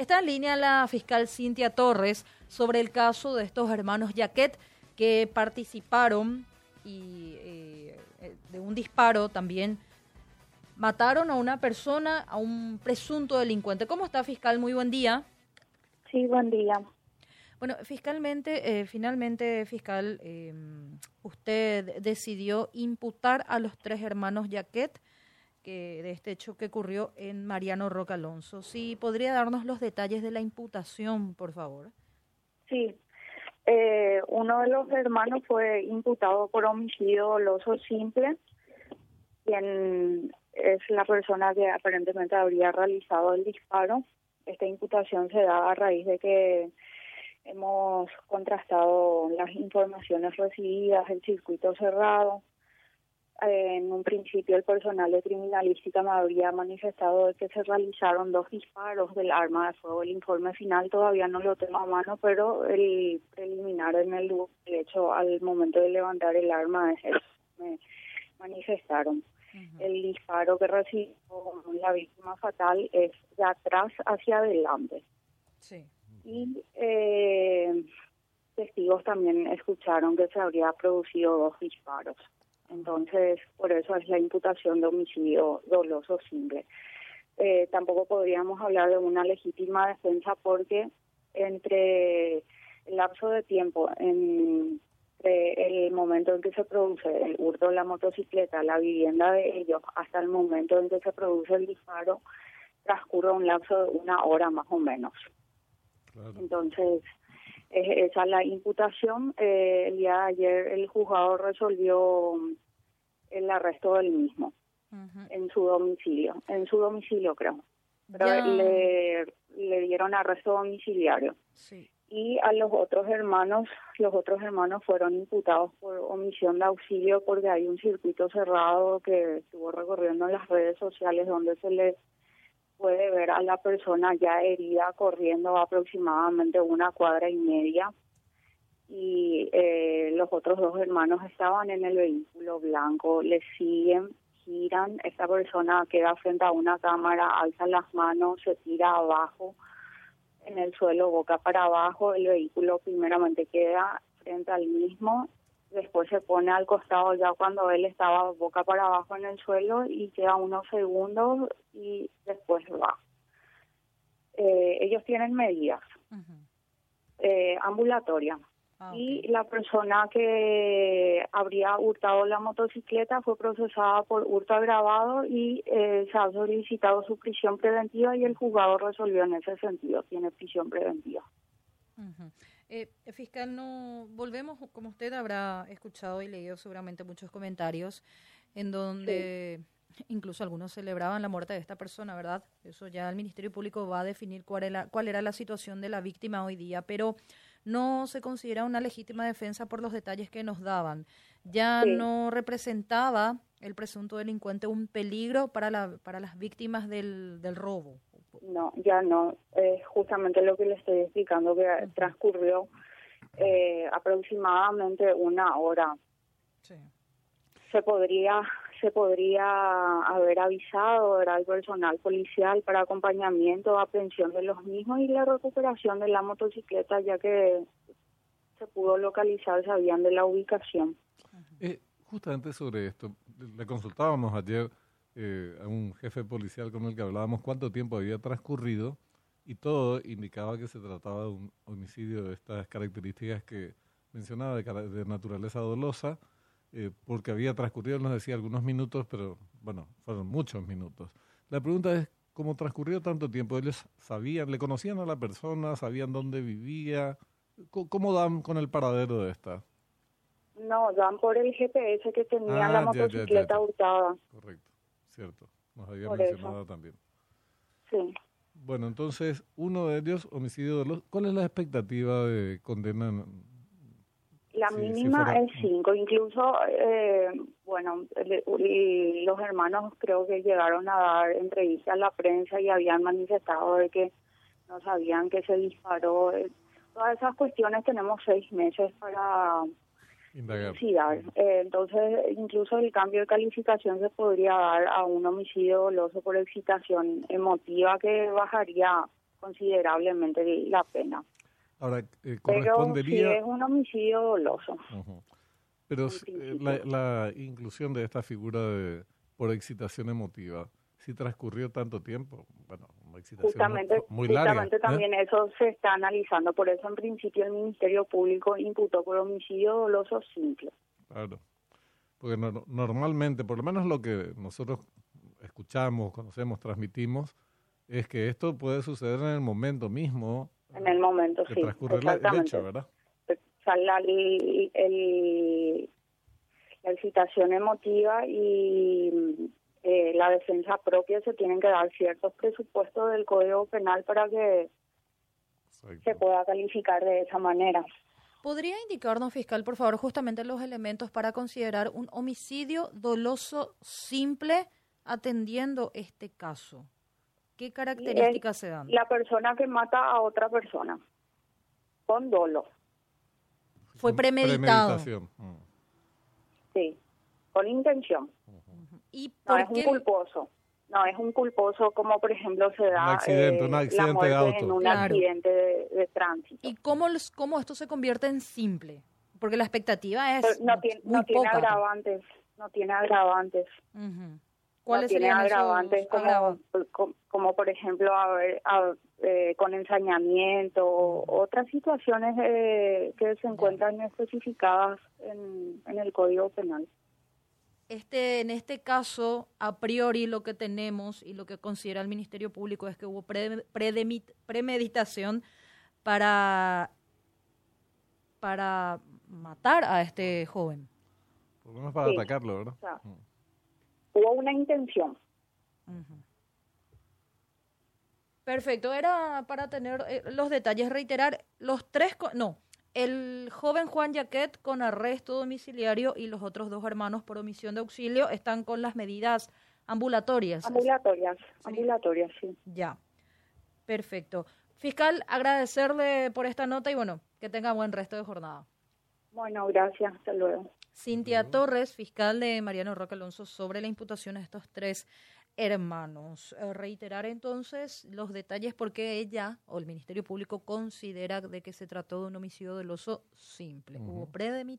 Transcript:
Está en línea la fiscal Cintia Torres sobre el caso de estos hermanos Jaquet que participaron y eh, de un disparo también mataron a una persona, a un presunto delincuente. ¿Cómo está, fiscal? Muy buen día. Sí, buen día. Bueno, fiscalmente, eh, finalmente, fiscal, eh, usted decidió imputar a los tres hermanos Jaquet que, de este hecho que ocurrió en Mariano Roca Alonso. ¿Sí podría darnos los detalles de la imputación, por favor? Sí. Eh, uno de los hermanos fue imputado por homicidio doloso simple, quien es la persona que aparentemente habría realizado el disparo. Esta imputación se da a raíz de que hemos contrastado las informaciones recibidas, el circuito cerrado. En un principio el personal de criminalística me habría manifestado que se realizaron dos disparos del arma de fuego. El informe final todavía no lo tengo a mano, pero el preliminar en el hecho al momento de levantar el arma es me manifestaron. El disparo que recibió la víctima fatal es de atrás hacia adelante. Sí. Y eh, testigos también escucharon que se habría producido dos disparos. Entonces, por eso es la imputación de homicidio doloso simple. Eh, tampoco podríamos hablar de una legítima defensa porque entre el lapso de tiempo en el momento en que se produce el hurto de la motocicleta, la vivienda de ellos, hasta el momento en que se produce el disparo, transcurre un lapso de una hora más o menos. Entonces, esa es la imputación. Eh, el día de ayer el juzgado resolvió el arresto del mismo en su domicilio, en su domicilio creo. Pero le, le dieron arresto domiciliario. Sí y a los otros hermanos, los otros hermanos fueron imputados por omisión de auxilio porque hay un circuito cerrado que estuvo recorriendo en las redes sociales donde se le puede ver a la persona ya herida corriendo aproximadamente una cuadra y media. Y eh, los otros dos hermanos estaban en el vehículo blanco, le siguen, giran, esta persona queda frente a una cámara, alza las manos, se tira abajo, en el suelo boca para abajo, el vehículo primeramente queda frente al mismo, después se pone al costado ya cuando él estaba boca para abajo en el suelo y queda unos segundos y después va. Eh, ellos tienen medidas eh, ambulatorias. Ah, y la persona que habría hurtado la motocicleta fue procesada por hurto agravado y eh, se ha solicitado su prisión preventiva y el juzgado resolvió en ese sentido, tiene prisión preventiva. Eh, fiscal, no volvemos, como usted habrá escuchado y leído seguramente muchos comentarios en donde incluso algunos celebraban la muerte de esta persona, ¿verdad? Eso ya el Ministerio Público va a definir cuál era, cuál era la situación de la víctima hoy día, pero no se considera una legítima defensa por los detalles que nos daban. Ya no representaba el presunto delincuente un peligro para, la, para las víctimas del, del robo. No, ya no. Es justamente lo que le estoy explicando, que transcurrió eh, aproximadamente una hora. Sí. Se podría se podría haber avisado al personal policial para acompañamiento, aprehensión de los mismos y la recuperación de la motocicleta, ya que se pudo localizar, sabían de la ubicación. Eh, justamente sobre esto, le consultábamos ayer eh, a un jefe policial con el que hablábamos cuánto tiempo había transcurrido y todo indicaba que se trataba de un homicidio de estas características que mencionaba, de, de naturaleza dolosa, eh, porque había transcurrido, nos decía, algunos minutos, pero bueno, fueron muchos minutos. La pregunta es, ¿cómo transcurrió tanto tiempo? ¿Ellos sabían, le conocían a la persona, sabían dónde vivía? ¿Cómo, dan con el paradero de esta? No, dan por el GPS que tenía la ah, motocicleta hurtada. Correcto, cierto. Nos había mencionado también. Sí. Bueno, entonces, uno de ellos, homicidio de los... ¿Cuál es la expectativa de condena la mínima es cinco, incluso, eh, bueno, los hermanos creo que llegaron a dar entrevistas a la prensa y habían manifestado de que no sabían que se disparó. Todas esas cuestiones tenemos seis meses para investigar. Eh, entonces, incluso el cambio de calificación se podría dar a un homicidio doloso por excitación emotiva que bajaría considerablemente la pena. Ahora, eh, Pero correspondería... si es un homicidio doloso. Pero eh, la, la inclusión de esta figura de por excitación emotiva, si transcurrió tanto tiempo, bueno, Justamente, muy, larga. justamente ¿eh? también eso se está analizando. Por eso, en principio, el Ministerio Público imputó por homicidio doloso simple. Claro. Porque no- normalmente, por lo menos lo que nosotros escuchamos, conocemos, transmitimos, es que esto puede suceder en el momento mismo En el momento, que sí. transcurre el hecho, ¿verdad? O sea, la, el- el- la excitación emotiva y eh, la defensa propia se tienen que dar ciertos presupuestos del Código Penal para que Exacto. se pueda calificar de esa manera. ¿Podría indicarnos, fiscal, por favor, justamente los elementos para considerar un homicidio doloso simple atendiendo este caso? ¿Qué características se dan? La persona que mata a otra persona con dolo, Fue premeditado. Premeditación. Mm. sí, con intención. ¿Y No por es un qué? culposo. No es un culposo como, por ejemplo, se da accidente, un eh, accidente de la muerte auto. en un Claro. accidente de, de tránsito. ¿Y cómo, los- cómo esto se convierte en simple? Porque la expectativa es Pero no tiene, muy no tiene poca. agravantes, no tiene agravantes. Ujú. No ¿Cuáles tiene serían esos agravantes como, agravantes? como, como, por ejemplo haber- a- eh, con ensañamiento o otras situaciones eh, que se encuentran especificadas en, en el Código Penal. Este, en este caso, a priori lo que tenemos y lo que considera el Ministerio Público es que hubo pre- premeditación para, para matar a este joven. Por lo menos para Sí. atacarlo, ¿verdad? O sea, Mm. Hubo una intención. Perfecto, era para tener eh, los detalles, reiterar los tres, no, el joven Juan Yaquet con arresto domiciliario y los otros dos hermanos por omisión de auxilio están con las medidas ambulatorias. Ambulatorias, ambulatorias, sí. Ya, perfecto. Fiscal, agradecerle por esta nota y bueno, que tenga buen resto de jornada. Bueno, gracias. Hasta luego. Cintia Torres, fiscal de Mariano Roque Alonso, sobre la imputación a estos tres hermanos. Eh, reiterar entonces los detalles porque ella o el Ministerio Público considera de que se trató de un homicidio doloso simple. Hubo Ujú. predemi-